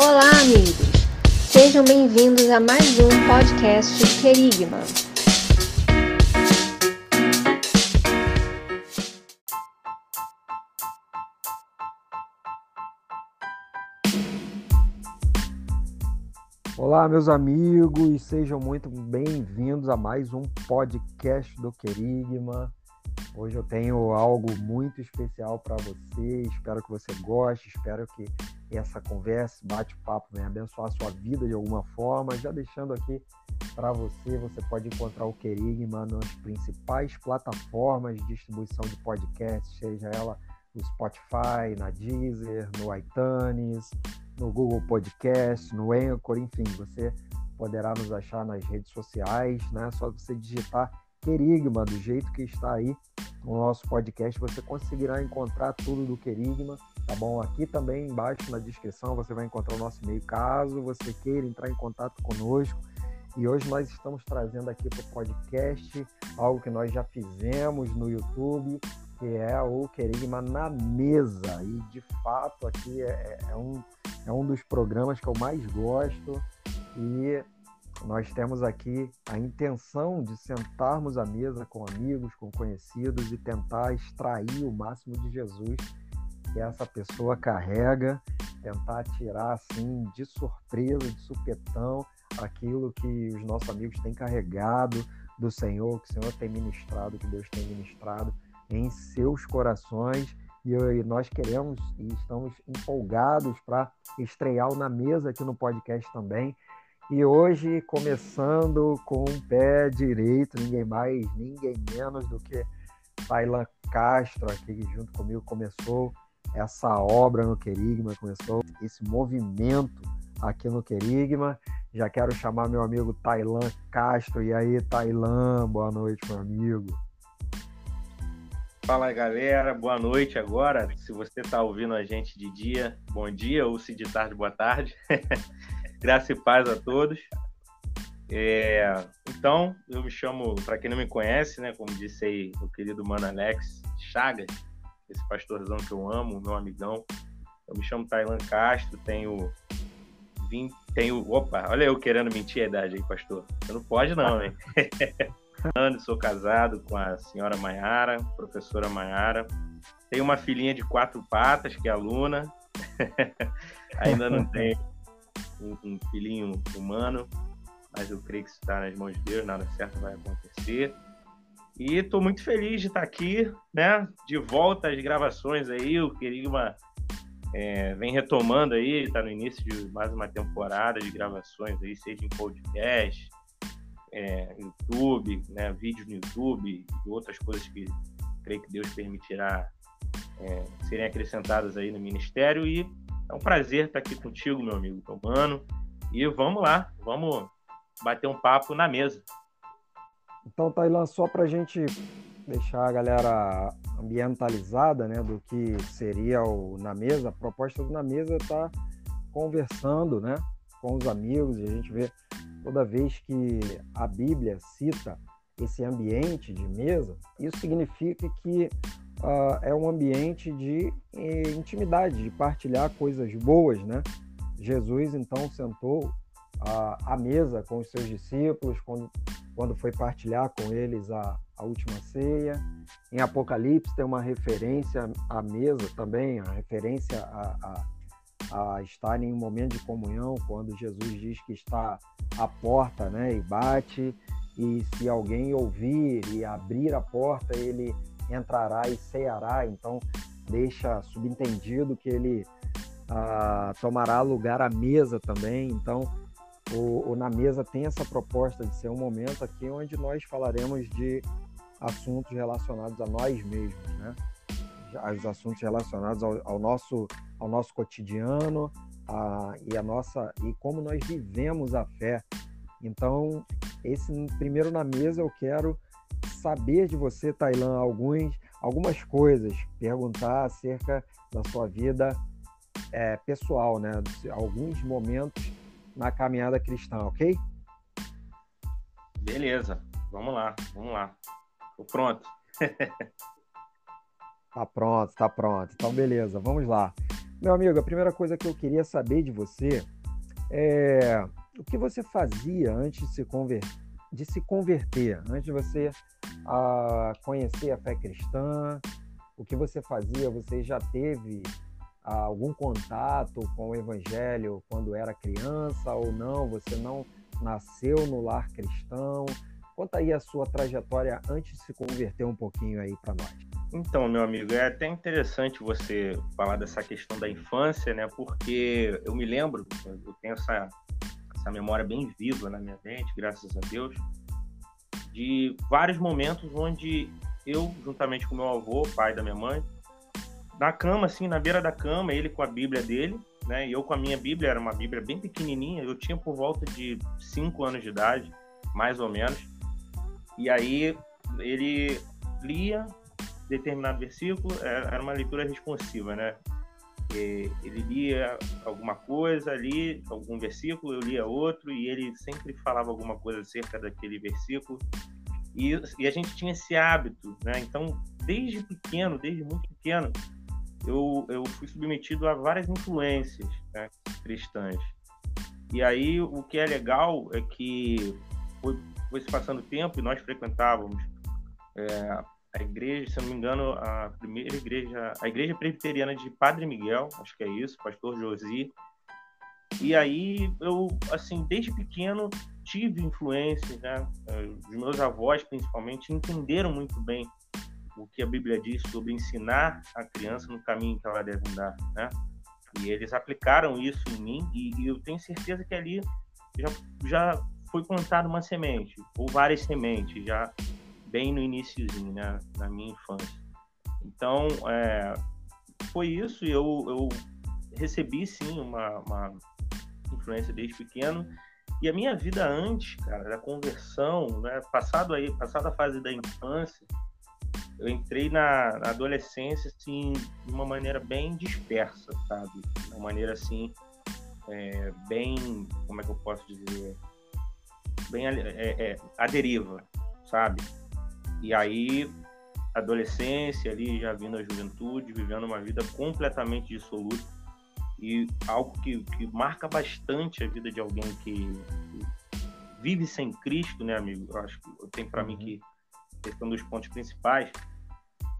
Olá, amigos! Sejam bem-vindos a mais um podcast Querigma. Olá, meus amigos, sejam muito bem-vindos a mais um podcast do Querigma. Hoje eu tenho algo muito especial para você. Espero que você goste, espero que essa conversa, bate-papo venha abençoar a sua vida de alguma forma. Já deixando aqui para você, você pode encontrar o Querigma nas principais plataformas de distribuição de podcasts, seja ela no Spotify, na Deezer, no iTunes, no Google Podcast, no Anchor, enfim, você poderá nos achar nas redes sociais, né? Só você digitar Querigma do jeito que está aí no nosso podcast, você conseguirá encontrar tudo do Querigma, tá bom? Aqui também embaixo na descrição você vai encontrar o nosso e-mail, caso você queira entrar em contato conosco. E hoje nós estamos trazendo aqui para o podcast algo que nós já fizemos no YouTube, que é o Querigma na Mesa. E de fato aqui é, é, um, é um dos programas que eu mais gosto. E nós temos aqui a intenção de sentarmos à mesa com amigos, com conhecidos e tentar extrair o máximo de Jesus que essa pessoa carrega, tentar tirar assim de surpresa, de supetão, aquilo que os nossos amigos têm carregado do Senhor, que o Senhor tem ministrado, que Deus tem ministrado em seus corações. E nós queremos e estamos empolgados para estrear na mesa aqui no podcast também. E hoje, começando com o pé direito, ninguém mais, ninguém menos do que Tailan Castro, aqui junto comigo, começou essa obra no Querigma, começou esse movimento aqui no Querigma. Já quero chamar meu amigo Tailan Castro. E aí, Tailan, boa noite, meu amigo. Fala galera, boa noite agora. Se você está ouvindo a gente de dia, bom dia, ou se de tarde, boa tarde. Graça e paz a todos. É, então, eu me chamo, para quem não me conhece, né, como disse aí o querido Mano Alex Chagas, esse pastorzão que eu amo, meu amigão. Eu me chamo Tailan Castro, tenho 20, tenho, opa, olha eu querendo mentir a idade aí, pastor. Você não pode não, hein? sou casado com a senhora Maiara, professora Maiara. Tenho uma filhinha de quatro patas, que é aluna. Ainda não tenho um, um filhinho humano, mas eu creio que isso está nas mãos de Deus, nada certo vai acontecer. E estou muito feliz de estar aqui, né? De volta às gravações aí. O Querigma é, vem retomando aí, está no início de mais uma temporada de gravações aí, seja em podcast, é, YouTube, né? Vídeos no YouTube e outras coisas que creio que Deus permitirá é, serem acrescentadas aí no ministério. E é um prazer estar aqui contigo, meu amigo Tomano. E vamos lá, vamos bater um papo na mesa. Então, Tailan, só para a gente deixar a galera ambientalizada né, do que seria o Na Mesa, a proposta do Na Mesa é estar tá conversando né, com os amigos e a gente vê toda vez que a Bíblia cita esse ambiente de mesa, isso significa que uh, é um ambiente de eh, intimidade, de partilhar coisas boas, né? Jesus então sentou uh, à mesa com os seus discípulos quando, quando foi partilhar com eles a, a última ceia. Em Apocalipse tem uma referência à mesa também, a referência a, a, a estar em um momento de comunhão, quando Jesus diz que está à porta né, e bate, e se alguém ouvir e abrir a porta, ele entrará e ceará, então deixa subentendido que ele ah, tomará lugar à mesa também. Então, o, o, Na Mesa tem essa proposta de ser um momento aqui onde nós falaremos de assuntos relacionados a nós mesmos, né? Os assuntos relacionados ao, ao nosso, ao nosso cotidiano a, e a nossa e como nós vivemos a fé. Então, esse primeiro na mesa eu quero saber de você, Tailan, alguns, algumas coisas, perguntar acerca da sua vida é, pessoal, né? Alguns momentos na caminhada cristã, ok? Beleza, vamos lá, vamos lá. Tô pronto. tá pronto, tá pronto. Então, beleza, vamos lá. Meu amigo, a primeira coisa que eu queria saber de você é o que você fazia antes de se, conver... de se converter, antes de você a conhecer a fé cristã, o que você fazia? Você já teve algum contato com o evangelho quando era criança ou não? Você não nasceu no lar cristão? Conta aí a sua trajetória antes de se converter um pouquinho aí para nós. Então, meu amigo, é até interessante você falar dessa questão da infância, né? Porque eu me lembro, eu tenho essa, essa memória bem viva na minha mente, graças a Deus, de vários momentos onde eu, juntamente com meu avô, pai da minha mãe, na cama, assim, na beira da cama, ele com a Bíblia dele, né? E eu com a minha Bíblia, era uma Bíblia bem pequenininha, eu tinha por volta de 5 anos de idade, mais ou menos. E aí ele lia determinado versículo, era uma leitura responsiva, né? Ele lia alguma coisa ali, algum versículo, eu lia outro, e ele sempre falava alguma coisa acerca daquele versículo. E, e a gente tinha esse hábito, né? Então, desde pequeno, desde muito pequeno, eu, eu fui submetido a várias influências né, cristãs. E aí, o que é legal é que foi, foi se passando tempo e nós frequentávamos é, a igreja, se não me engano, a primeira igreja, a igreja presbiteriana de Padre Miguel, acho que é isso, pastor Josi. E aí eu, assim, desde pequeno tive influência, né? Os meus avós, principalmente, entenderam muito bem o que a Bíblia diz sobre ensinar a criança no caminho que ela deve andar, né? E eles aplicaram isso em mim e, e eu tenho certeza que ali já, já foi plantada uma semente, ou várias sementes, já bem no iníciozinho, né, na minha infância. Então, é, foi isso. Eu, eu recebi, sim, uma, uma influência desde pequeno. E a minha vida antes, cara, da conversão, né, passado aí, passada a fase da infância, eu entrei na, na, adolescência, assim, de uma maneira bem dispersa, sabe? De uma maneira, assim, é, bem, como é que eu posso dizer? Bem é, é, a deriva, sabe? E aí, adolescência ali, já vindo a juventude, vivendo uma vida completamente dissoluta. E algo que, que marca bastante a vida de alguém que, vive sem Cristo, né, amigo? Eu acho que tenho para uhum. mim que esse é um dos pontos principais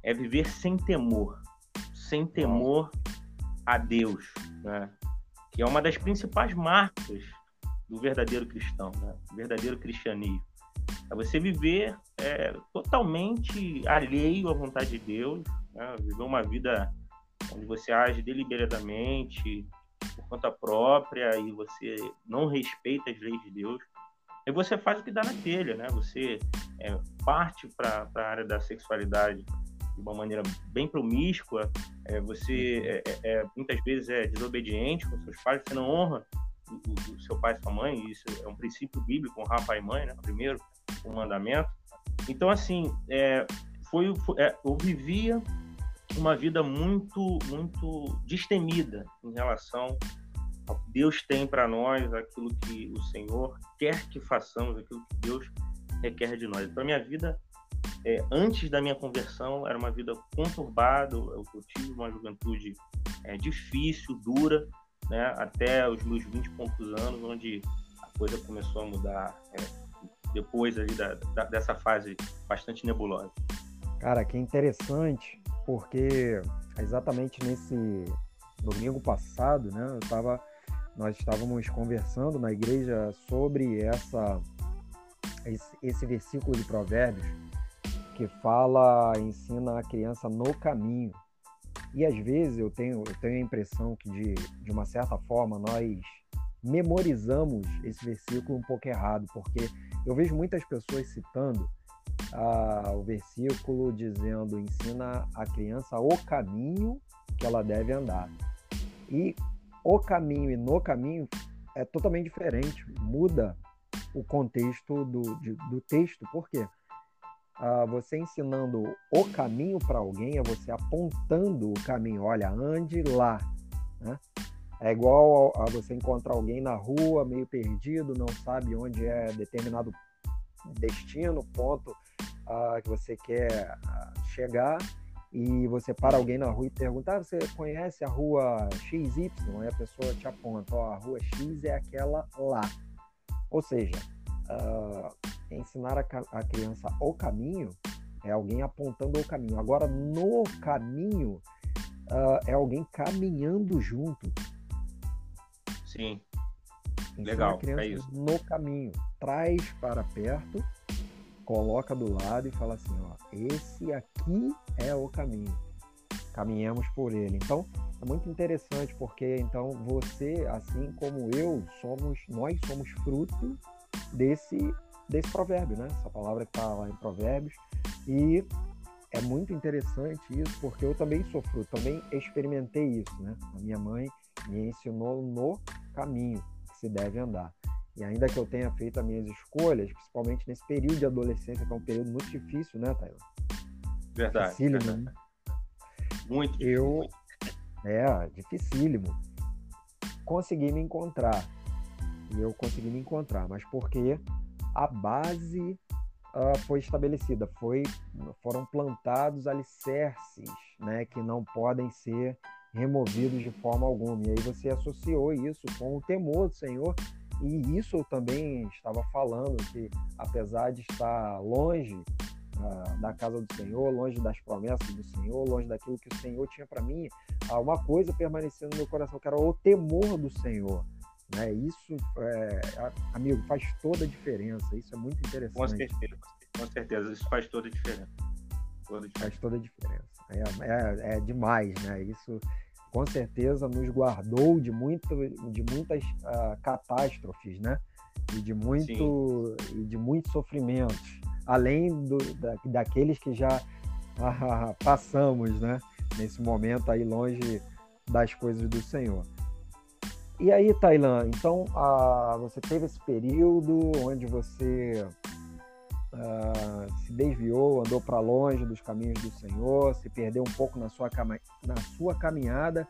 é viver sem temor, sem temor a Deus, né? Que é uma das principais marcas do verdadeiro cristão, né? Do verdadeiro cristianismo. É você viver é, totalmente alheio à vontade de Deus, né? viver uma vida onde você age deliberadamente, por conta própria, e você não respeita as leis de Deus. E você faz o que dá na telha, né? Você é, parte para a área da sexualidade de uma maneira bem promíscua, é, você é, é, é, muitas vezes é desobediente com seus pais, você não honra o, o, seu pai e sua mãe, isso é um princípio bíblico, honrar pai e mãe, né? Primeiro, o mandamento. Então, assim, é, foi, foi eu vivia uma vida muito, muito destemida em relação Deus tem para nós, aquilo que o Senhor quer que façamos, aquilo que Deus requer de nós. Então, a minha vida, é, antes da minha conversão, era uma vida conturbada, eu, eu tive uma juventude é, difícil, dura, né, até os meus 20 e poucos anos, onde a coisa começou a mudar é, depois ali da, da, dessa fase bastante nebulosa. Cara, que interessante, porque exatamente nesse domingo passado, né, eu tava, nós estávamos conversando na igreja sobre essa esse, esse versículo de Provérbios que fala, ensina a criança no caminho. E às vezes eu tenho, eu tenho a impressão que de, de uma certa forma nós memorizamos esse versículo um pouco errado, porque eu vejo muitas pessoas citando ah, o versículo dizendo ensina a criança o caminho que ela deve andar. E o caminho e no caminho é totalmente diferente, muda o contexto do, de, do texto, por quê? Ah, você ensinando o caminho para alguém é você apontando o caminho, olha, ande lá. Né? É igual a você encontrar alguém na rua, meio perdido, não sabe onde é determinado destino, ponto uh, que você quer uh, chegar, e você para alguém na rua e pergunta: ah, você conhece a rua XY? Aí a pessoa te aponta: ó, a rua X é aquela lá. Ou seja, uh, ensinar a, a, criança o caminho é alguém apontando o caminho. Agora, no caminho, uh, é alguém caminhando junto. Sim. Ensina Legal. A criança é isso. no caminho. Traz para perto coloca do lado e fala assim, ó, esse aqui é o caminho. Caminhamos por ele. Então, é muito interessante porque então você, assim como eu, somos, nós somos fruto desse desse provérbio, né? Essa palavra que está lá em Provérbios e é muito interessante isso porque eu também sou fruto, também experimentei isso, né? A minha mãe me ensinou no caminho que se deve andar. E ainda que eu tenha feito as minhas escolhas, principalmente nesse período de adolescência, que é um período muito difícil, né, Taylor? Verdade. Dificílimo, verdade. Né? Muito difícil. Eu, é, dificílimo. Consegui me encontrar. E eu consegui me encontrar, mas porque a base uh, foi estabelecida, foi, foram plantados alicerces, né, que não podem ser removidos de forma alguma. E aí você associou isso com o temor do Senhor e isso eu também estava falando, que apesar de estar longe uh, da casa do Senhor, longe das promessas do Senhor, longe daquilo que o Senhor tinha para mim, uh, uma coisa permanecendo no meu coração, que era o temor do Senhor. Né? Isso, é, amigo, faz toda a diferença. Isso é muito interessante. Com certeza, com certeza. Isso faz toda a diferença. Toda a diferença. Faz toda a diferença. É, é, é demais, né? Isso com certeza nos guardou de, muito, de muitas uh, catástrofes, né? E de, muito, e de muitos sofrimentos, além do, da, daqueles que já uh, passamos, né? Nesse momento aí longe das coisas do Senhor. E aí, Tailã, então uh, você teve esse período onde você uh, se desviou, andou para longe dos caminhos do Senhor, se perdeu um pouco na sua, na sua caminhada.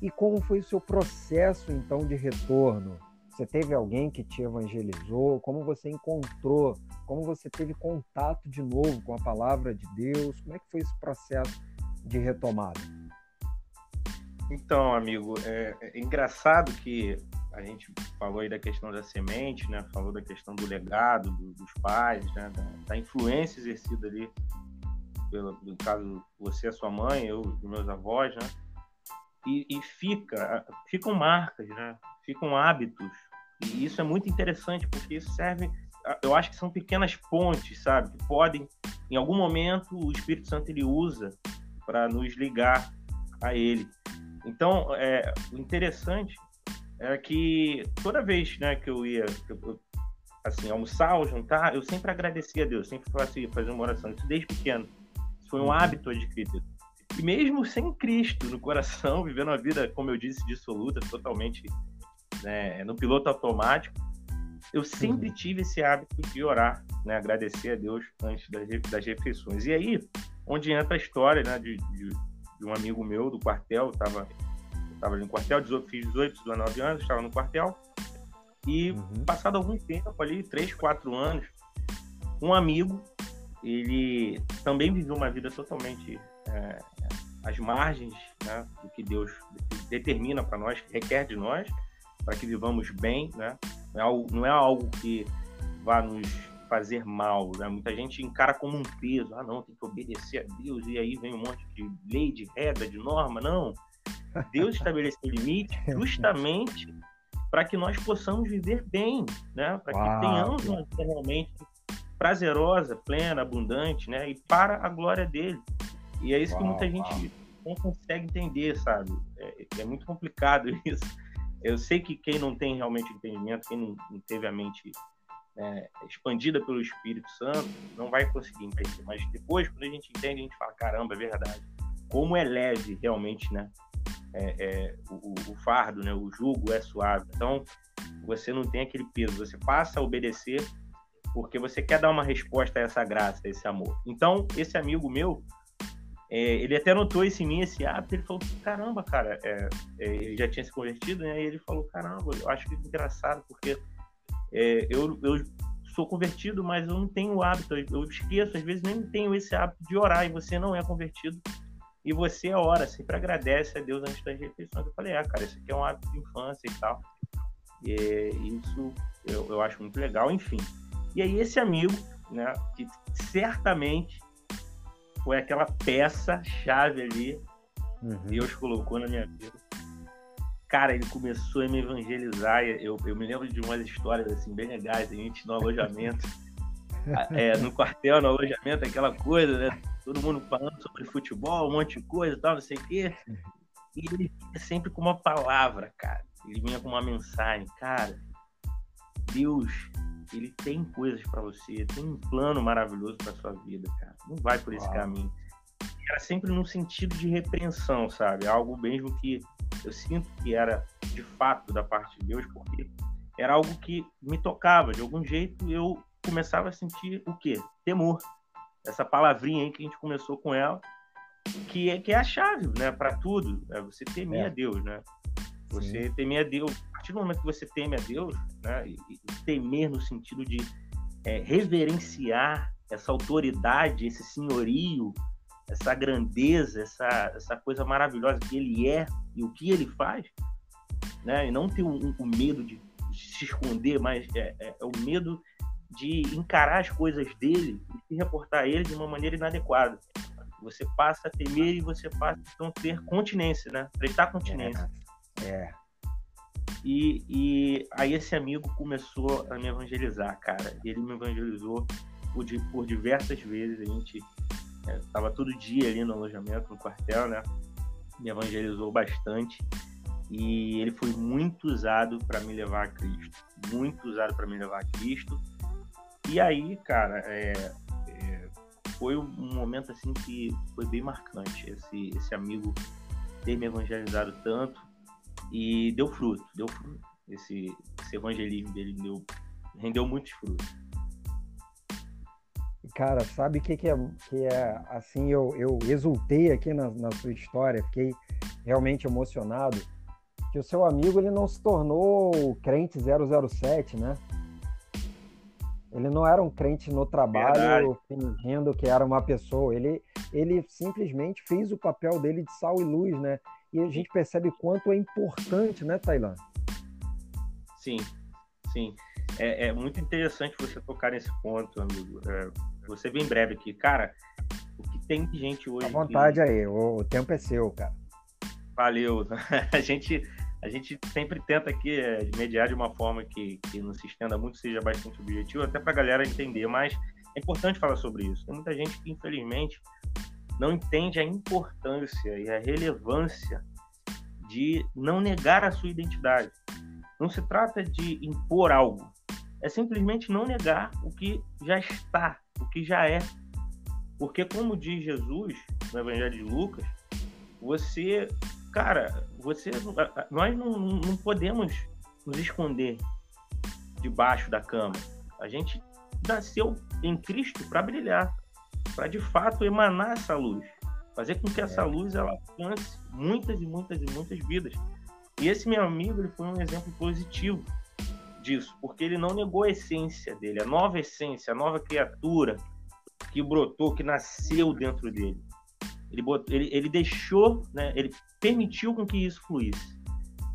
E como foi o seu processo então de retorno? Você teve alguém que te evangelizou? Como você encontrou? Como você teve contato de novo com a palavra de Deus? Como é que foi esse processo de retomada? Então, amigo, é, é engraçado que a gente falou aí da questão da semente, né? Falou da questão do legado do, dos pais, né? Da, da, influência exercida ali, pelo, caso você, a sua mãe, eu, meus avós, né? E, e fica, ficam marcas, né? Ficam hábitos. E isso é muito interessante porque isso serve, eu acho que são pequenas pontes, sabe? Que podem, em algum momento, o Espírito Santo ele usa para nos ligar a Ele. Então, é, o interessante era que toda vez né, que eu ia eu, assim, almoçar ou jantar, eu sempre agradecia a Deus, sempre fazia, fazia uma oração, isso desde pequeno. Isso foi um uhum. hábito adquirido. E mesmo sem Cristo no coração, vivendo uma vida, como eu disse, dissoluta, totalmente né, no piloto automático, eu sempre uhum. tive esse hábito de orar, né, agradecer a Deus antes das, das refeições. E aí, onde entra a história né, de, de, de um amigo meu do quartel, estava estava no quartel, 18, fiz 18, 19 anos, estava no quartel. E uhum. passado algum tempo ali, 3, 4 anos, um amigo, ele também viveu uma vida totalmente é, às margens né, do que Deus determina para nós, que requer de nós, para que vivamos bem, né? Não é algo, não é algo que vá nos fazer mal, né? Muita gente encara como um peso, ah não, tem que obedecer a Deus, e aí vem um monte de lei, de regra, de norma, não. Deus estabeleceu limite justamente para que nós possamos viver bem, né? Para que tenhamos uma vida realmente prazerosa, plena, abundante, né? E para a glória dele. E é isso Uau, que muita gente não consegue entender, sabe? É, é, muito complicado isso. Eu sei que quem não tem realmente entendimento, quem não, não teve a mente é, expandida pelo Espírito Santo, não vai conseguir entender. Mas depois, quando a gente entende, a gente fala: caramba, é verdade. Como é leve realmente, né? É, é, o, o, fardo, né, o jugo é suave. Então, você não tem aquele peso, você passa a obedecer porque você quer dar uma resposta a essa graça, a esse amor. Então, esse amigo meu, é, ele até notou esse em mim, esse hábito, ele falou, caramba, cara, é, é, ele já tinha se convertido, né? E ele falou, caramba, eu acho que engraçado, porque é, eu, eu sou convertido, mas eu não tenho o hábito, eu esqueço, às vezes nem tenho esse hábito de orar, e você não é convertido, e você ora, sempre agradece a Deus antes das refeições. Eu falei, ah, cara, isso aqui é um hábito de infância e tal. E isso eu, eu acho muito legal, enfim. E aí esse amigo, né, que certamente foi aquela peça-chave ali, uhum. Deus colocou na minha vida. Cara, ele começou a me evangelizar. Eu, eu me lembro de umas histórias assim bem legais, a gente no alojamento, é, no quartel, no alojamento, aquela coisa, né? Todo mundo falando sobre futebol, um monte de coisa e tal, não sei o quê. E ele vinha sempre com uma palavra, cara. Ele vinha com uma mensagem, cara. Deus, ele tem coisas para você, tem um plano maravilhoso para sua vida, cara. Não vai por esse Uau. caminho. Era sempre num sentido de repreensão, sabe? Algo mesmo que eu sinto que era de fato da parte de Deus, porque era algo que me tocava. De algum jeito eu começava a sentir o quê? Temor essa palavrinha aí que a gente começou com ela, que é, que é a chave, né, para tudo. É você temer é. a Deus, né? Você Sim. temer a Deus. A partir do momento que você teme a Deus, né, e, e temer no sentido de é, reverenciar essa autoridade, esse senhorio, essa grandeza, essa, essa coisa maravilhosa que ele é e o que ele faz, né? E não ter o um, um, medo de se esconder, mas é, é, é o medo de encarar as coisas dele e se reportar a ele de uma maneira inadequada. Você passa a temer e você passa a não ter continência, né? Prestar continência. É. é. E, e aí esse amigo começou a me evangelizar, cara. Ele me evangelizou por, por diversas vezes. A gente estava é, todo dia ali no alojamento, no quartel, né? Me evangelizou bastante. E ele foi muito usado para me levar a Cristo. Muito usado para me levar a Cristo e aí, cara, é, é, foi um momento assim que foi bem marcante. Esse, esse amigo ter me evangelizado tanto e deu fruto, deu fruto. Esse, esse evangelismo dele deu, rendeu muitos frutos. Cara, sabe o que, que, é, que é assim? Eu, eu exultei aqui na, na sua história, fiquei realmente emocionado. Que o seu amigo ele não se tornou crente 007, né? Ele não era um crente no trabalho Verdade. fingindo que era uma pessoa. Ele, ele simplesmente fez o papel dele de sal e luz, né? E a gente percebe quanto é importante, né, Tailan? Sim, sim. É, é, muito interessante você tocar nesse ponto, amigo. É, você bem breve aqui. Cara, o que tem de gente hoje. À vontade que... aí, o, o tempo é seu, cara. Valeu. A gente a gente sempre tenta aqui é, mediar de uma forma que, que não se estenda muito, seja bastante objetivo, até para a galera entender, mas é importante falar sobre isso. Tem muita gente que, infelizmente, não entende a importância e a relevância de não negar a sua identidade. Não se trata de impor algo, é simplesmente não negar o que já está, o que já é. Porque, como diz Jesus no Evangelho de Lucas, você cara, você, nós não, não podemos nos esconder debaixo da cama. A gente nasceu em Cristo para brilhar, para de fato emanar essa luz, fazer com que essa é. luz ela alcance muitas e muitas e muitas vidas. E esse meu amigo ele foi um exemplo positivo disso, porque ele não negou a essência dele, a nova essência, a nova criatura que brotou, que nasceu dentro dele. Ele, ele, ele deixou, né, ele permitiu com que isso fluísse.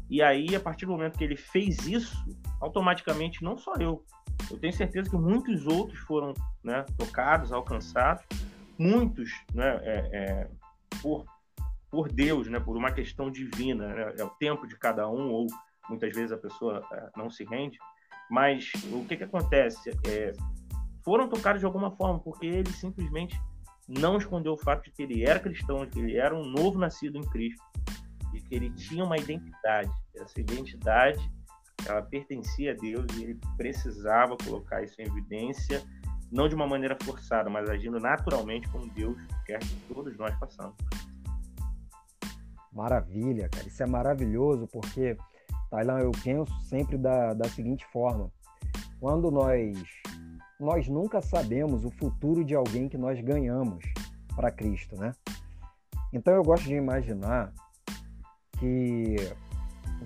E aí, a partir do momento que ele fez isso, automaticamente, não só eu, eu tenho certeza que muitos outros foram né, tocados, alcançados, muitos né, é, é, por, por Deus, né, por uma questão divina, né, é o tempo de cada um, ou muitas vezes a pessoa é, não se rende, mas o que, que acontece? É, foram tocados de alguma forma, porque ele simplesmente não escondeu o fato de que ele era cristão, de que ele era um novo nascido em Cristo, de que ele tinha uma identidade. Essa identidade, ela pertencia a Deus e ele precisava colocar isso em evidência, não de uma maneira forçada, mas agindo naturalmente como Deus quer que todos nós façamos. Maravilha, cara. Isso é maravilhoso porque, Tailan, eu penso sempre da, da seguinte forma. Quando nós nós nunca sabemos o futuro de alguém que nós ganhamos para Cristo, né? Então eu gosto de imaginar que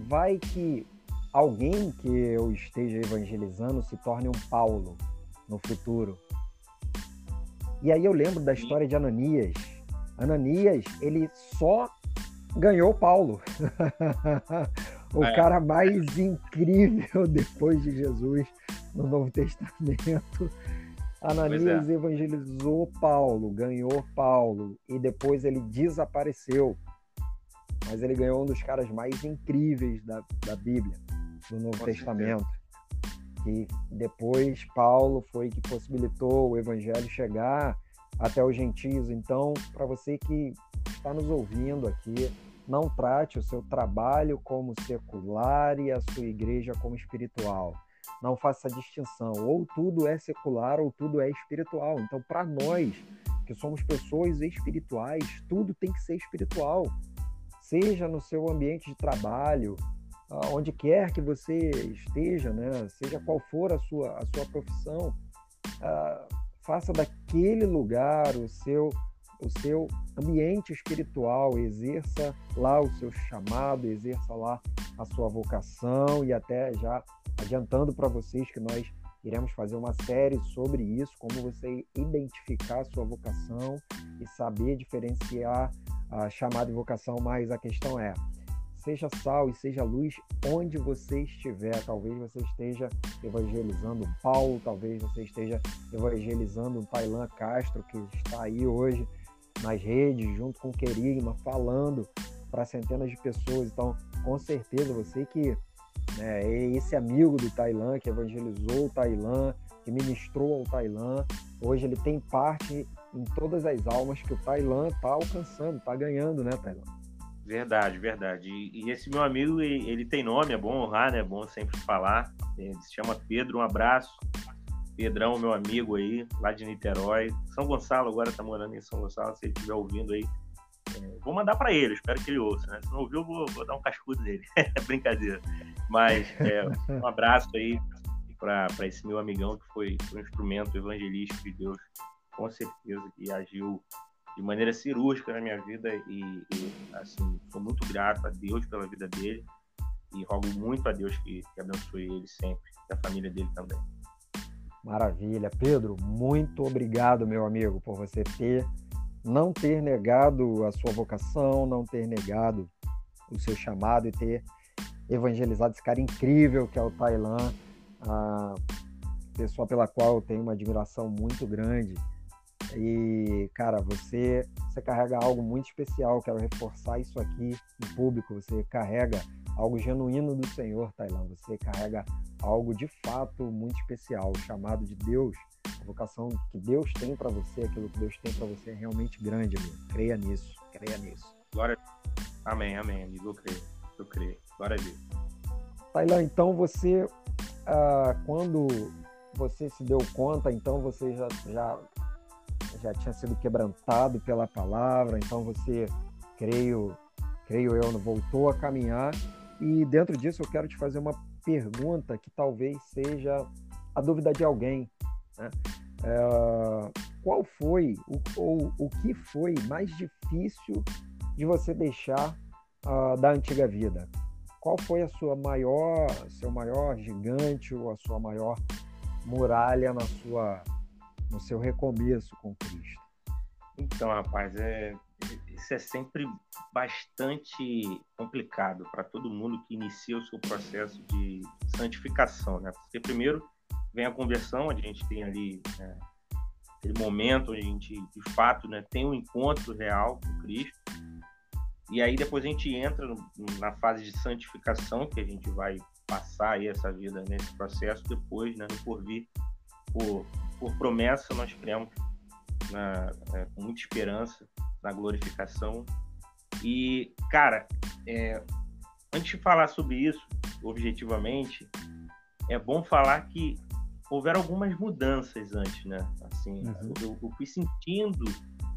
vai que alguém que eu esteja evangelizando se torne um Paulo no futuro. E aí eu lembro da história de Ananias, Ananias, ele só ganhou Paulo. o é. cara mais incrível depois de Jesus no Novo Testamento. Ananias é. evangelizou Paulo, ganhou Paulo e depois ele desapareceu. Mas ele ganhou um dos caras mais incríveis da, da Bíblia, do Novo Com Testamento. Certeza. E depois Paulo foi que possibilitou o evangelho chegar até os gentios. Então, para você que está nos ouvindo aqui, não trate o seu trabalho como secular e a sua igreja como espiritual. Não faça distinção. Ou tudo é secular ou tudo é espiritual. Então, para nós que somos pessoas espirituais, tudo tem que ser espiritual. Seja no seu ambiente de trabalho, onde quer que você esteja, né? seja qual for a sua, a sua profissão, uh, faça daquele lugar o seu o seu ambiente espiritual, exerça lá o seu chamado, exerça lá a sua vocação e até já adiantando para vocês que nós iremos fazer uma série sobre isso, como você identificar a sua vocação e saber diferenciar a chamada e vocação, mas a questão é, seja sal e seja luz onde você estiver. Talvez você esteja evangelizando Paulo, talvez você esteja evangelizando um Tailan Castro, que está aí hoje nas redes, junto com o Querigma, falando para centenas de pessoas. Então, com certeza, você que né, é esse amigo do Tailan, que evangelizou o Tailan, que ministrou ao Tailan, hoje ele tem parte em todas as almas que o Tailan está alcançando, está ganhando, né, Tailan? Verdade, verdade. E, e, esse meu amigo, ele, ele, tem nome, é bom honrar, né? É bom sempre falar. Ele se chama Pedro, um abraço. Pedrão, meu amigo aí, lá de Niterói. São Gonçalo, agora tá morando em São Gonçalo, se ele estiver ouvindo aí. É, vou mandar para ele, espero que ele ouça, né? Se não ouviu, vou, vou dar um cascudo nele. Brincadeira. Mas é, um abraço aí para esse meu amigão que foi, um instrumento evangelístico de Deus, com certeza, que agiu de maneira cirúrgica na minha vida e, e assim, sou muito grato a Deus pela vida dele e rogo muito a Deus que, que abençoe ele sempre, e a família dele também. Maravilha. Pedro, muito obrigado, meu amigo, por você ter não ter negado a sua vocação, não ter negado o seu chamado e ter evangelizado esse cara incrível que é o Tailan, a pessoa pela qual eu tenho uma admiração muito grande. E, cara, você, você carrega algo muito especial. Quero reforçar isso aqui em público. Você carrega algo genuíno do Senhor, Tailã. Você carrega algo de fato muito especial, chamado de Deus. A vocação que Deus tem para você, aquilo que Deus tem para você é realmente grande, amigo. Creia nisso, creia nisso. Glória. Amém, amém, amigo. Eu creio, eu creio. Glória a Deus. Tailã, então você, ah, quando você se deu conta, então você já, já já tinha sido quebrantado pela palavra, então você, creio, creio eu, voltou a caminhar. E dentro disso eu quero te fazer uma pergunta que talvez seja a dúvida de alguém. Né? É, qual foi o, ou o que foi mais difícil de você deixar uh, da antiga vida? Qual foi a sua maior, seu maior gigante ou a sua maior muralha na sua no seu recomeço com Cristo? Então, rapaz, é, isso é sempre bastante complicado para todo mundo que inicia o seu processo de santificação, né? Porque primeiro vem a conversão, a gente tem ali né, aquele momento onde a gente, de fato, né, tem um encontro real com Cristo. E aí depois a gente entra no, na fase de santificação, que a gente vai passar aí essa vida nesse processo depois, né, por vir por por promessa nós cremos na, é, com muita esperança na glorificação. E, cara, é, antes de falar sobre isso, objetivamente, é bom falar que houveram algumas mudanças antes, né? Assim, uhum. eu, eu, fui sentindo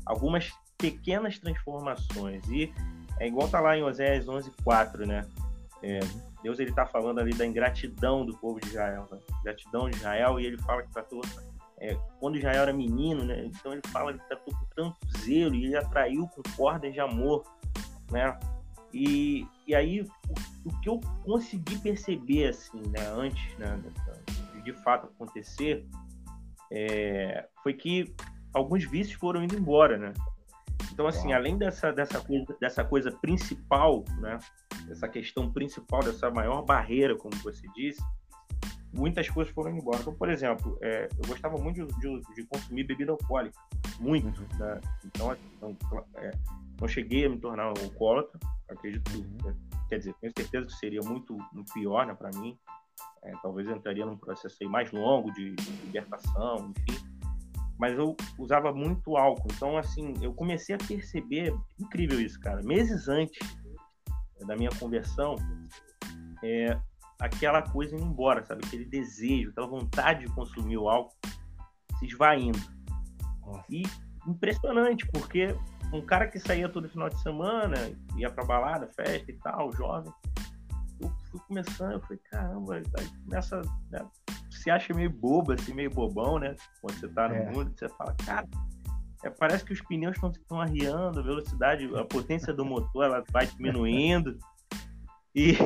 algumas pequenas transformações e é igual tá lá em Oséias 11:4, né? É, Deus ele tá falando ali da ingratidão do povo de Israel, né? gratidão de Israel e ele fala que tratou é, quando já era menino, né? Então ele fala que tratou com tanto zelo e ele atraiu com cordas de amor, né? E, e aí o, o que eu consegui perceber assim, né, antes, né, de, de fato acontecer, é, foi que alguns vícios foram indo embora, né? Então, assim, Uau. além dessa, dessa, coisa, dessa coisa principal, né? Essa questão principal, dessa maior barreira, como você disse, muitas coisas foram embora. Então, por exemplo, é, eu gostava muito de, de, de, consumir bebida alcoólica, muito. Uhum. Né? Então, assim, então é, não cheguei a me tornar um alcoólatra, acredito que, uhum. quer dizer, tenho certeza que seria muito, muito pior né, para mim. É, talvez eu entraria num processo aí mais longo de, de libertação, enfim mas eu usava muito álcool. Então, assim, eu comecei a perceber, incrível isso, cara, meses antes da minha conversão, é, aquela coisa indo embora, sabe? Aquele desejo, aquela vontade de consumir o álcool se esvaindo. Nossa. E impressionante, porque um cara que saía todo final de semana, ia pra balada, festa e tal, jovem, eu fui começando, eu falei, caramba, aí começa, né, se acha meio bobo, assim, meio bobão, né? Quando você tá no é. mundo, você fala, cara, é, parece que os pneus estão arriando, a velocidade, a potência do motor, ela vai diminuindo. E,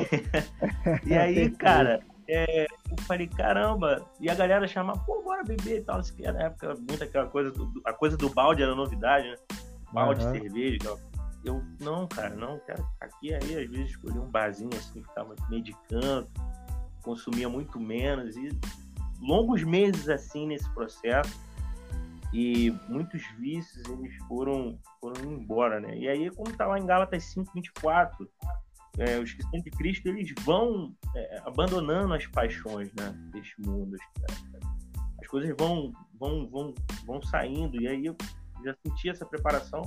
e aí, cara, é, eu falei, caramba, e a galera chamava, pô, bora beber e tal. Que na época, muito aquela coisa, do, a coisa do balde era novidade, né? Balde uhum. cerveja. Eu, não, cara, não, quero aqui aí, às vezes escolhi um barzinho assim, ficava meio de canto, consumia muito menos. E longos meses assim nesse processo e muitos vícios eles foram foram embora, né? E aí como tá lá em Gálatas 5:24, é, os que são de Cristo eles vão é, abandonando as paixões, né, deste mundo. As coisas vão vão vão vão saindo e aí eu já senti essa preparação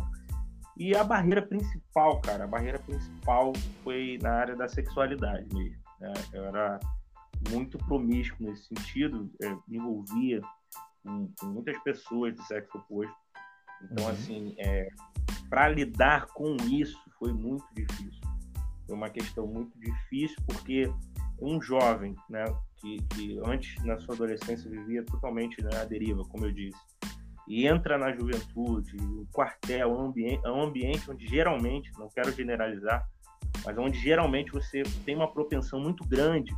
e a barreira principal, cara, a barreira principal foi na área da sexualidade mesmo. Né? Eu era muito promíscuo nesse sentido, é, me envolvia com, com, muitas pessoas do sexo oposto. Então, uhum. assim, é, para lidar com isso foi muito difícil. Foi uma questão muito difícil, porque um jovem, né, que, que antes, na sua adolescência, vivia totalmente na deriva, como eu disse, e entra na juventude, o quartel, é um ambiente, é um ambiente onde geralmente, não quero generalizar, mas onde geralmente você tem uma propensão muito grande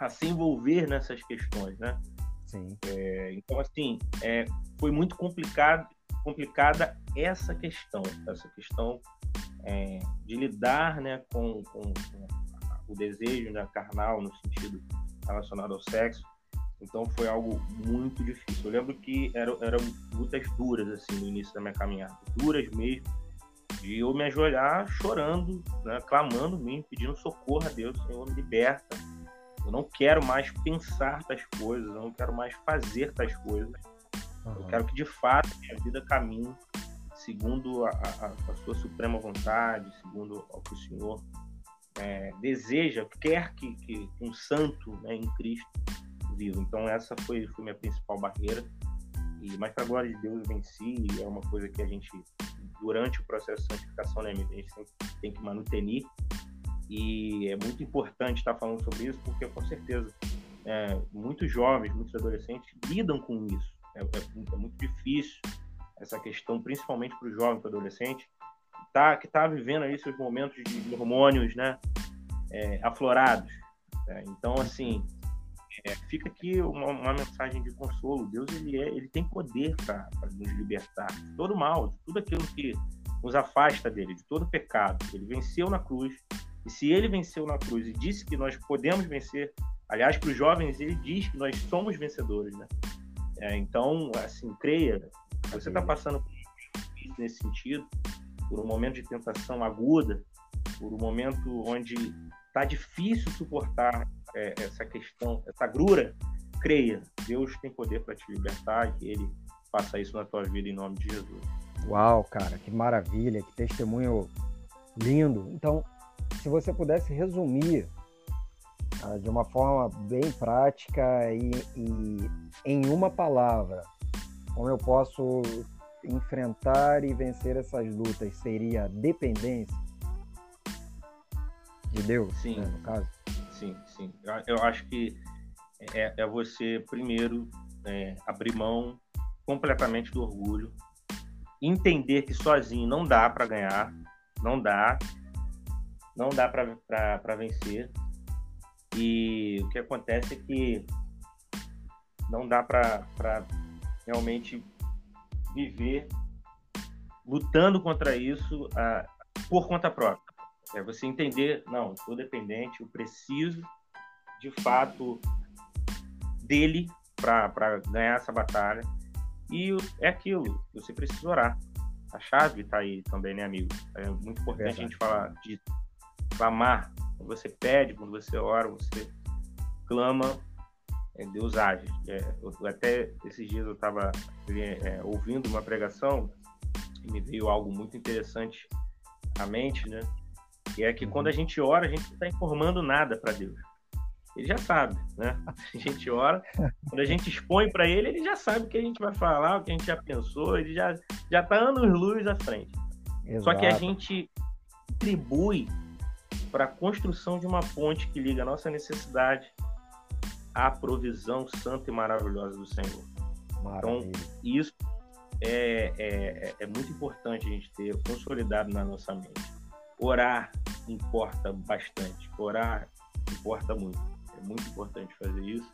a se envolver nessas questões, né? Sim. É, então, assim, é, foi muito complicado, complicada essa questão, essa questão é, de lidar né, com, com, com, o desejo né, carnal no sentido relacionado ao sexo. Então foi algo muito difícil. Eu lembro que eram, eram lutas duras assim no início da minha caminhada, duras mesmo, de eu me ajoelhar chorando, né, clamando mesmo, pedindo socorro a Deus, Senhor me liberta, eu não quero mais pensar tais coisas, eu não quero mais fazer tais coisas. Uhum. Eu quero que de fato minha vida caminhe segundo a, a, a sua suprema vontade, segundo o que o Senhor é, deseja, quer que, que um santo né, em Cristo viva. Então essa foi, foi minha principal barreira. E mas para a glória de Deus eu venci. E é uma coisa que a gente durante o processo de santificação né, a gente tem que manutenir e é muito importante estar falando sobre isso, porque com certeza é, muitos jovens, muitos adolescentes lidam com isso. É, é, é muito difícil essa questão, principalmente para o jovem, para o adolescente, tá, que está vivendo aí seus momentos de hormônios né, é, aflorados. Né? Então, assim, é, fica aqui uma, uma, mensagem de consolo. Deus ele, é, ele tem poder para nos libertar de todo mal, de tudo aquilo que nos afasta dele, de todo pecado. Ele venceu na cruz e se ele venceu na cruz e disse que nós podemos vencer, aliás, para os jovens, ele diz que nós somos vencedores, né? É, então, assim, creia. Você está passando por nesse sentido, por um momento de tentação aguda, por um momento onde está difícil suportar é, essa questão, essa grura, creia. Deus tem poder para te libertar e que Ele faça isso na tua vida em nome de Jesus. Uau, cara, que maravilha, que testemunho lindo. Então, se você pudesse resumir uh, de uma forma bem prática e, e em uma palavra, como eu posso enfrentar e vencer essas lutas, seria dependência de Deus, sim, né, no caso? Sim, sim. Eu acho que é, é você, primeiro, é, abrir mão completamente do orgulho, entender que sozinho não dá para ganhar, não dá, não dá para vencer. E o que acontece é que não dá para realmente viver lutando contra isso ah, por conta própria. É você entender, não, sou dependente, eu preciso de fato dele para ganhar essa batalha. E é aquilo, você precisa orar. A chave está aí também, né, amigo? É muito importante Verdade. a gente falar de clamar. Quando você pede, quando você ora, você clama, é, Deus age. É, eu, até esses dias eu estava é, ouvindo uma pregação e me veio algo muito interessante à mente, né? Que é que uhum. quando a gente ora, a gente não está informando nada para Deus. Ele já sabe, né? A gente ora, quando a gente expõe para ele, ele já sabe o que a gente vai falar, o que a gente já pensou, ele já já está anos luz à frente. Exato. Só que a gente atribui para a construção de uma ponte que liga a nossa necessidade à provisão santa e maravilhosa do Senhor. Então, Maravilha. Então, isso é, é, é muito importante a gente ter consolidado na nossa mente. Orar importa bastante, orar importa muito. É muito importante fazer isso,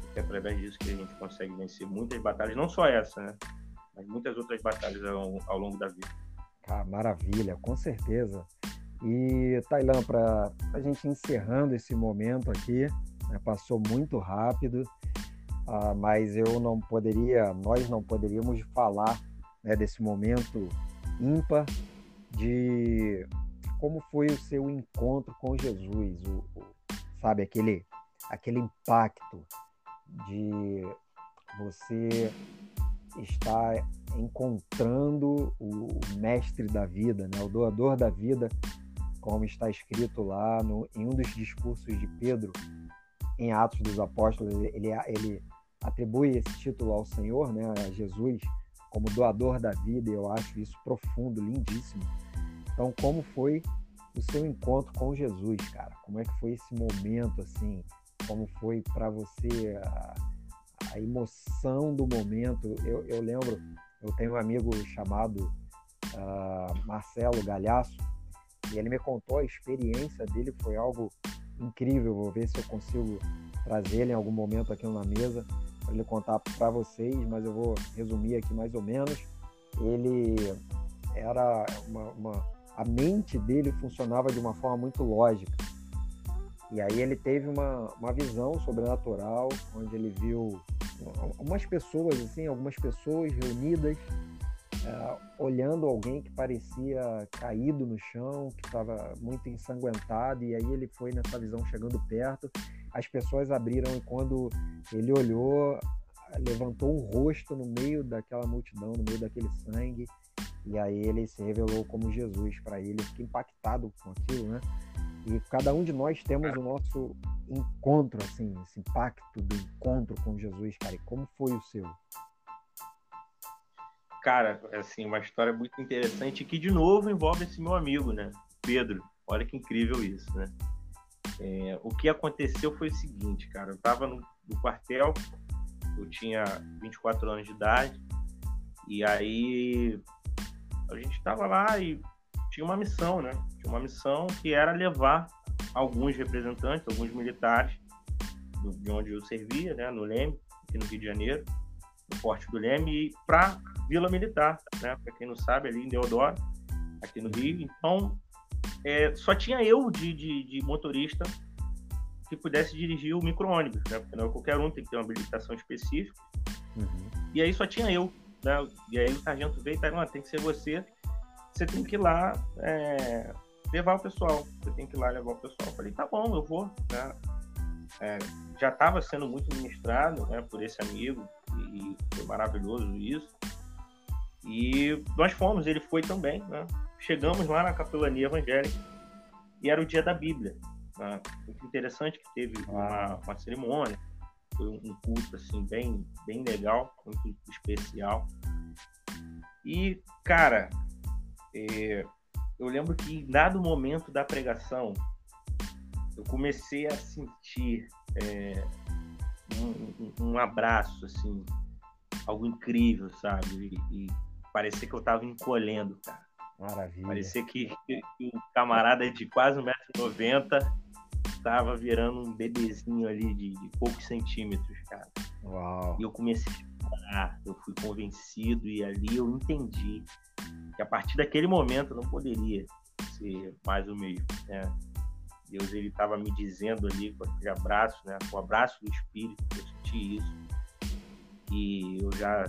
porque é através disso que a gente consegue vencer muitas batalhas, não só essa, né? Mas muitas outras batalhas ao, ao longo da vida. Ah, maravilha, com certeza. E, Tailan, para a gente encerrando esse momento aqui, passou muito rápido, ah, mas eu não poderia, nós não poderíamos falar né, desse momento ímpar de como foi o seu encontro com Jesus, o, o, sabe, aquele, aquele impacto de você estar encontrando o mestre da vida, né, o doador da vida como está escrito lá no, em um dos discursos de Pedro, em Atos dos Apóstolos, ele, ele atribui esse título ao Senhor, né, a Jesus, como doador da vida, e eu acho isso profundo, lindíssimo. Então, como foi o seu encontro com Jesus, cara? Como é que foi esse momento, assim? Como foi para você a, a, emoção do momento? Eu, eu, lembro, eu tenho um amigo chamado uh, Marcelo Galhaço, e ele me contou a experiência dele, foi algo incrível. Vou ver se eu consigo trazer ele em algum momento aqui na mesa para ele contar para vocês, mas eu vou resumir aqui mais ou menos. Ele era uma, uma, a mente dele funcionava de uma forma muito lógica. E aí ele teve uma, uma visão sobrenatural, onde ele viu umas pessoas assim, algumas pessoas reunidas uh, olhando alguém que parecia caído no chão, que estava muito ensanguentado, e aí ele foi nessa visão chegando perto. As pessoas abriram e quando ele olhou, levantou um rosto no meio daquela multidão, no meio daquele sangue, e aí ele se revelou como Jesus para ele. Eu fiquei impactado com aquilo, né? E cada um de nós temos o nosso encontro, assim, esse impacto do encontro com Jesus, cara. E como foi o seu? Cara, assim, uma história muito interessante que de novo envolve esse meu amigo, né? Pedro. Olha que incrível isso, né? É, o que aconteceu foi o seguinte, cara. Eu tava no, no, quartel, eu tinha 24 anos de idade, e aí a gente tava lá e tinha uma missão, né? Tinha uma missão que era levar alguns representantes, alguns militares de onde eu servia, né? No Leme, aqui no Rio de Janeiro, no Porte do Leme, para Vila Militar, né? Para quem não sabe, ali em Deodoro, aqui no Rio. Então, é, só tinha eu de, de, de, motorista que pudesse dirigir o micro-ônibus, né? Porque não é qualquer um, tem que ter uma habilitação específica. Uhum. E aí só tinha eu, né? E aí o sargento veio e falou, tem que ser você, você tem que ir lá é, levar o pessoal, você tem que ir lá levar o pessoal. Eu falei, tá bom, eu vou, né? É, já estava sendo muito ministrado né, por esse amigo e, foi maravilhoso isso. E nós fomos, ele foi também. Né? Chegamos lá na capelania evangélica e era o dia da Bíblia. Né? Muito interessante que teve uma, uma cerimônia, foi um culto assim bem, bem legal, muito especial. E cara, é, eu lembro que em dado momento da pregação eu comecei a sentir é, um, um, um, abraço assim, algo incrível, sabe? E, e parecia que eu tava encolhendo, cara. Maravilha. Parecia que, que um camarada de quase 1,90m tava virando um bebezinho ali de, de, poucos centímetros, cara. Uau. E eu comecei a chorar, eu fui convencido e ali eu entendi que a partir daquele momento não poderia ser mais o mesmo, né? Deus ele estava me dizendo ali com aquele abraço, né? Com o abraço do Espírito, eu senti isso. E eu já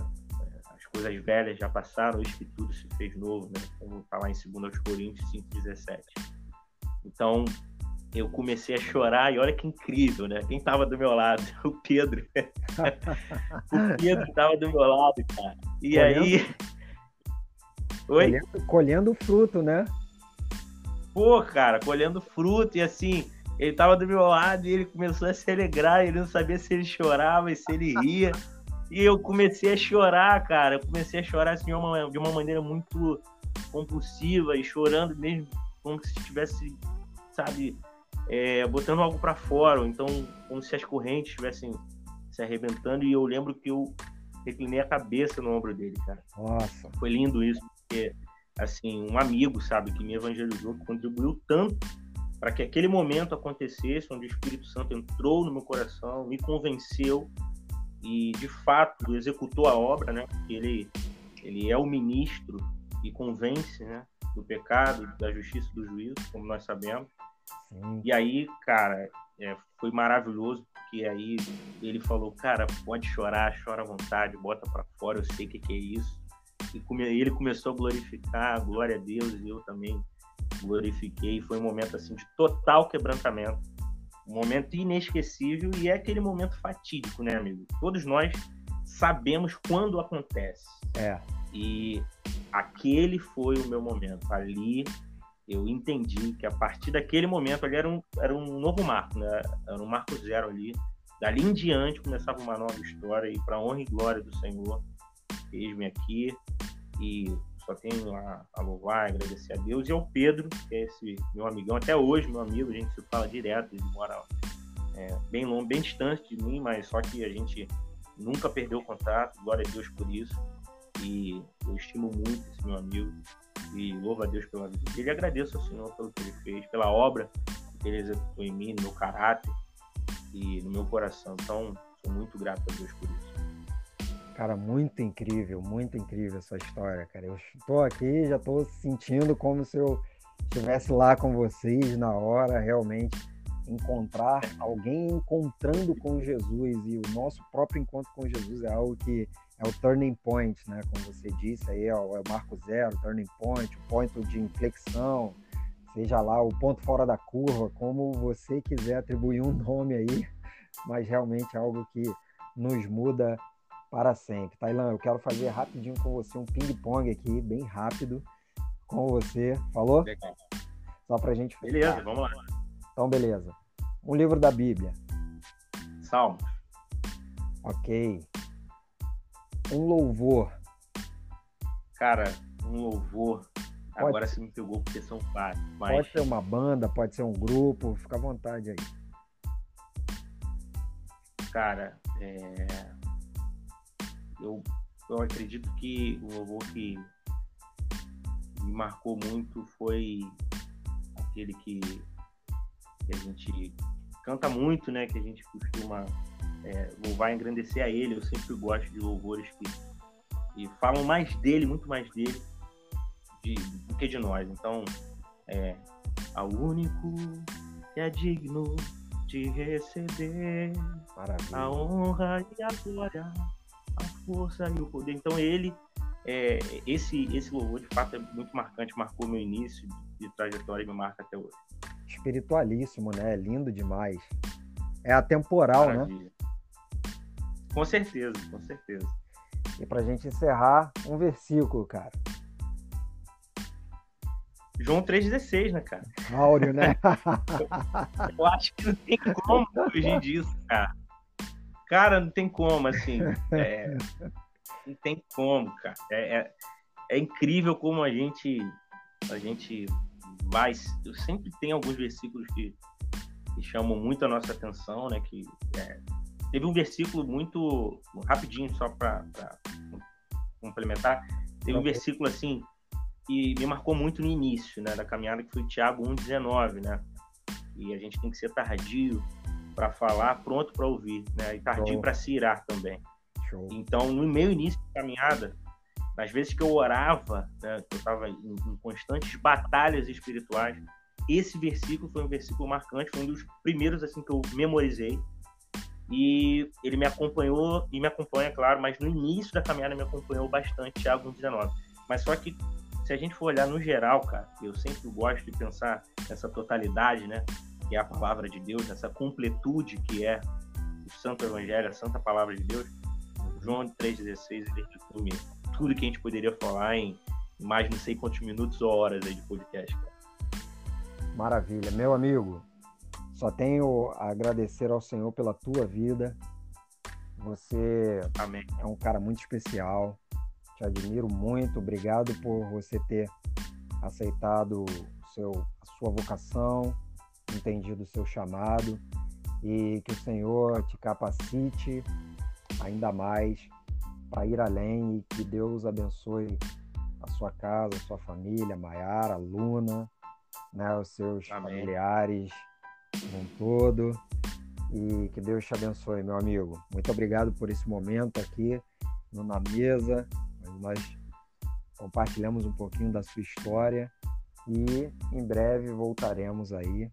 as coisas velhas já passaram, o que tudo se fez novo, né? Como lá em 2 Coríntios 5:17. Então, eu comecei a chorar e olha que incrível, né? Quem tava do meu lado? O Pedro. o Pedro tava do meu lado, cara. E colhendo, aí. Oi? Colhendo, colhendo fruto, né? Pô, cara, colhendo fruto e assim, ele tava do meu lado e ele começou a se alegrar, ele não sabia se ele chorava e se ele ria. E eu comecei a chorar, cara. Eu comecei a chorar assim, de, uma, de uma maneira muito compulsiva e chorando mesmo, como se estivesse, sabe, é, botando algo para fora, ou então como se as correntes estivessem se arrebentando. E eu lembro que eu reclinei a cabeça no ombro dele, cara. Nossa. Foi lindo isso, porque, assim, um amigo, sabe, que me evangelizou, que contribuiu tanto para que aquele momento acontecesse, onde o Espírito Santo entrou no meu coração, me convenceu e, de fato, executou a obra, né? Ele, ele é o ministro e convence, né? Do pecado, da justiça do juízo, como nós sabemos. Sim. E aí, cara, é, foi maravilhoso, porque aí ele falou, cara, pode chorar, chora à vontade, bota para fora, eu sei o que, que é isso. E come, ele começou a glorificar, glória a Deus, e eu também glorifiquei. Foi um momento assim de total quebrantamento, um momento inesquecível e é aquele momento fatídico, né, amigo? Todos nós sabemos quando acontece. É. E aquele foi o meu momento. Ali eu entendi que a partir daquele momento ali era um, era um novo marco, né? Era um marco zero ali. Dali em diante começava uma nova história e para honra e glória do Senhor, eis-me aqui e só tenho a, a louvar, agradecer a Deus e ao Pedro, que é esse meu amigão, até hoje meu amigo, a gente se fala direto, ele mora é, bem longe, bem distante de mim, mas só que a gente nunca perdeu contato, glória a Deus por isso. E eu estimo muito esse meu amigo e louvo a Deus pela vida dele. Agradeço ao Senhor pelo que ele fez, pela obra que ele executou em mim, no meu caráter e no meu coração. Então, sou muito grato a Deus por isso. Cara, muito incrível, muito incrível essa história, cara. Eu estou aqui, já estou sentindo como se eu estivesse lá com vocês na hora, realmente encontrar alguém encontrando com Jesus e o nosso próprio encontro com Jesus é algo que é o turning point, né? Como você disse aí, é o marco zero, turning point, o ponto de inflexão, seja lá o ponto fora da curva, como você quiser atribuir um nome aí, mas realmente é algo que nos muda para sempre. Tailan, eu quero fazer rapidinho com você um ping-pong aqui, bem rápido, com você. Falou? Legal. Só pra gente fechar. Beleza, vamos lá. Então, beleza. Um livro da Bíblia. Salmos. Ok um louvor? Cara, um louvor. Pode, Agora você me pegou porque são vários. Mas... Pode ser uma banda, pode ser um grupo, fica à vontade aí. Cara, é... eu, eu acredito que o louvor que me marcou muito foi aquele que, que a gente canta muito, né? Que a gente costuma é, louvar e engrandecer a Ele. Eu sempre gosto de louvores que, que falam mais dele, muito mais dele, de, do que de nós. Então, é, ao único que é digno de receber Maravilha. a honra e a glória, força e o poder. Então, ele, é, esse, esse louvor de fato é muito marcante, marcou meu início de, de trajetória e me marca até hoje. Espiritualíssimo, né? Lindo demais. É atemporal, né? Maravilha. né? Com certeza, com certeza. E pra gente encerrar, um versículo, cara. João 3,16, né, cara? Áureo, né? eu acho que não tem como fugir disso, cara. Cara, não tem como, assim. É, não tem como, cara. É, é, é, incrível como a gente, a gente vai. Eu sempre tenho alguns versículos que, que chamam muito a nossa atenção, né? Que é, Teve um versículo muito rapidinho, só para complementar. Teve um versículo assim que me marcou muito no início né, da caminhada, que foi Tiago 1,19, né? E a gente tem que ser tardio para falar, pronto para ouvir, né? E tardio para se irar também. Show. Então, no meu início da caminhada, nas vezes que eu orava, né, eu estava em, em, constantes batalhas espirituais, esse versículo foi um versículo marcante, foi um dos primeiros assim que eu memorizei. E ele me acompanhou e me acompanha, claro, mas no início da caminhada me acompanhou bastante, Tiago 19. Mas só que se a gente for olhar no geral, cara, eu sempre gosto de pensar nessa totalidade, né, que é a palavra de Deus, nessa completude que é o Santo Evangelho, a Santa Palavra de Deus. João 3,16 ele resume tudo que a gente poderia falar em mais não sei quantos minutos ou horas aí de podcast. Cara. Maravilha. Meu amigo, só tenho a agradecer ao Senhor pela tua vida. Você Amém. é um cara muito especial. Te admiro muito. Obrigado por você ter aceitado seu, a sua vocação, entendido o seu chamado e que o Senhor te capacite ainda mais para ir além e que Deus abençoe a sua casa, a sua família, Maiara, Luna, né, os seus Amém. familiares um todo. E que Deus te abençoe, meu amigo. Muito obrigado por esse momento aqui no Na Mesa. Nós compartilhamos um pouquinho da sua história e em breve voltaremos aí.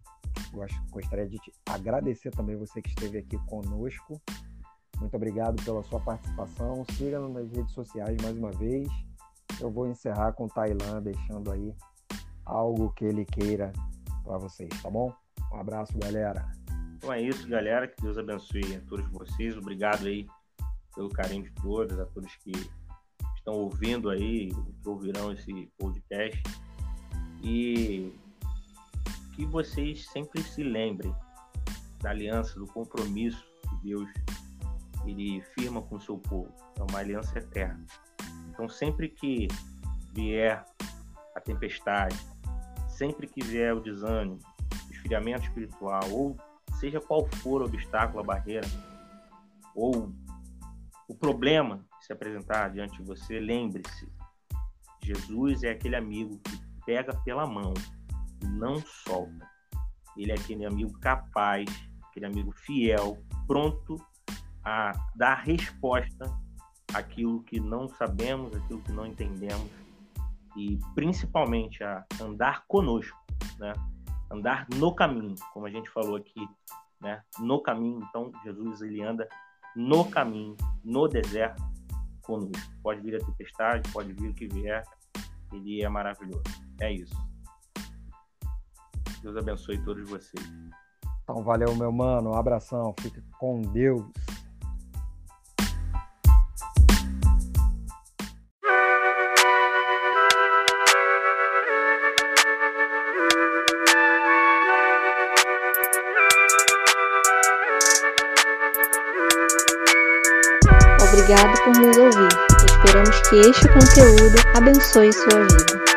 Gostaria de te agradecer também você que esteve aqui conosco muito obrigado pela sua participação. Siga-nos nas redes sociais mais uma vez. Eu vou encerrar com o Tailan, deixando aí algo que ele queira para vocês, tá bom? Um abraço, galera. Então é isso, galera. Que Deus abençoe a todos vocês. Obrigado aí pelo carinho de todos, a todos que estão ouvindo aí, que ouvirão esse podcast. E que vocês sempre se lembrem da aliança, do compromisso que Deus ele firma com o seu povo. É uma aliança eterna. Então, sempre que vier a tempestade, sempre que vier o desânimo, esfriamento espiritual, ou seja qual for o obstáculo, a barreira, ou o problema que se apresentar diante de você, lembre-se: Jesus é aquele amigo que pega pela mão não solta. Ele é aquele amigo capaz, aquele amigo fiel, pronto a dar resposta àquilo que não sabemos, aquilo que não entendemos e principalmente a andar conosco, né? Andar no caminho, como a gente falou aqui, né? No caminho, então Jesus ele anda no caminho, no deserto conosco. Pode vir a tempestade, pode vir o que vier, ele é maravilhoso. É isso. Deus abençoe todos vocês. Então valeu, meu mano. Um abração. Fica com Deus. Obrigado por nos ouvir. Esperamos que este conteúdo abençoe sua vida.